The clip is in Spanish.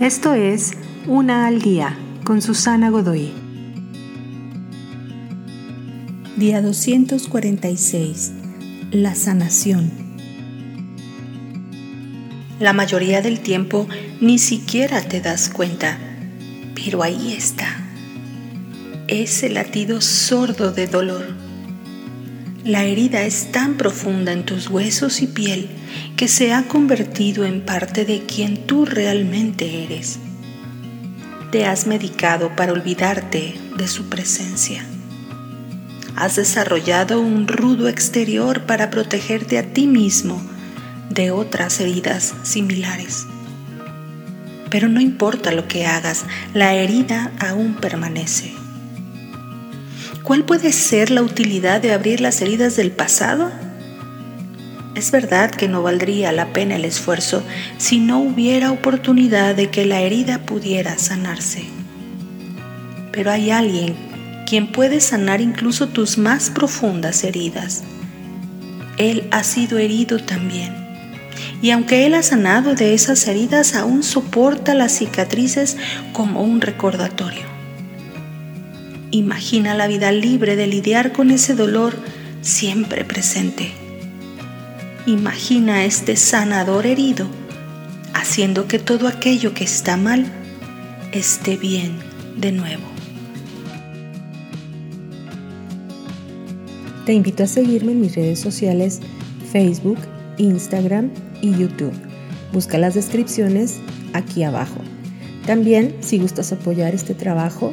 Esto es Una al Día con Susana Godoy. Día 246. La sanación. La mayoría del tiempo ni siquiera te das cuenta, pero ahí está. Ese latido sordo de dolor. La herida es tan profunda en tus huesos y piel que se ha convertido en parte de quien tú realmente eres. Te has medicado para olvidarte de su presencia. Has desarrollado un rudo exterior para protegerte a ti mismo de otras heridas similares. Pero no importa lo que hagas, la herida aún permanece. ¿Cuál puede ser la utilidad de abrir las heridas del pasado? Es verdad que no valdría la pena el esfuerzo si no hubiera oportunidad de que la herida pudiera sanarse. Pero hay alguien quien puede sanar incluso tus más profundas heridas. Él ha sido herido también. Y aunque Él ha sanado de esas heridas, aún soporta las cicatrices como un recordatorio. Imagina la vida libre de lidiar con ese dolor siempre presente Imagina a este sanador herido haciendo que todo aquello que está mal esté bien de nuevo. Te invito a seguirme en mis redes sociales Facebook, Instagram y YouTube. Busca las descripciones aquí abajo. También, si gustas apoyar este trabajo,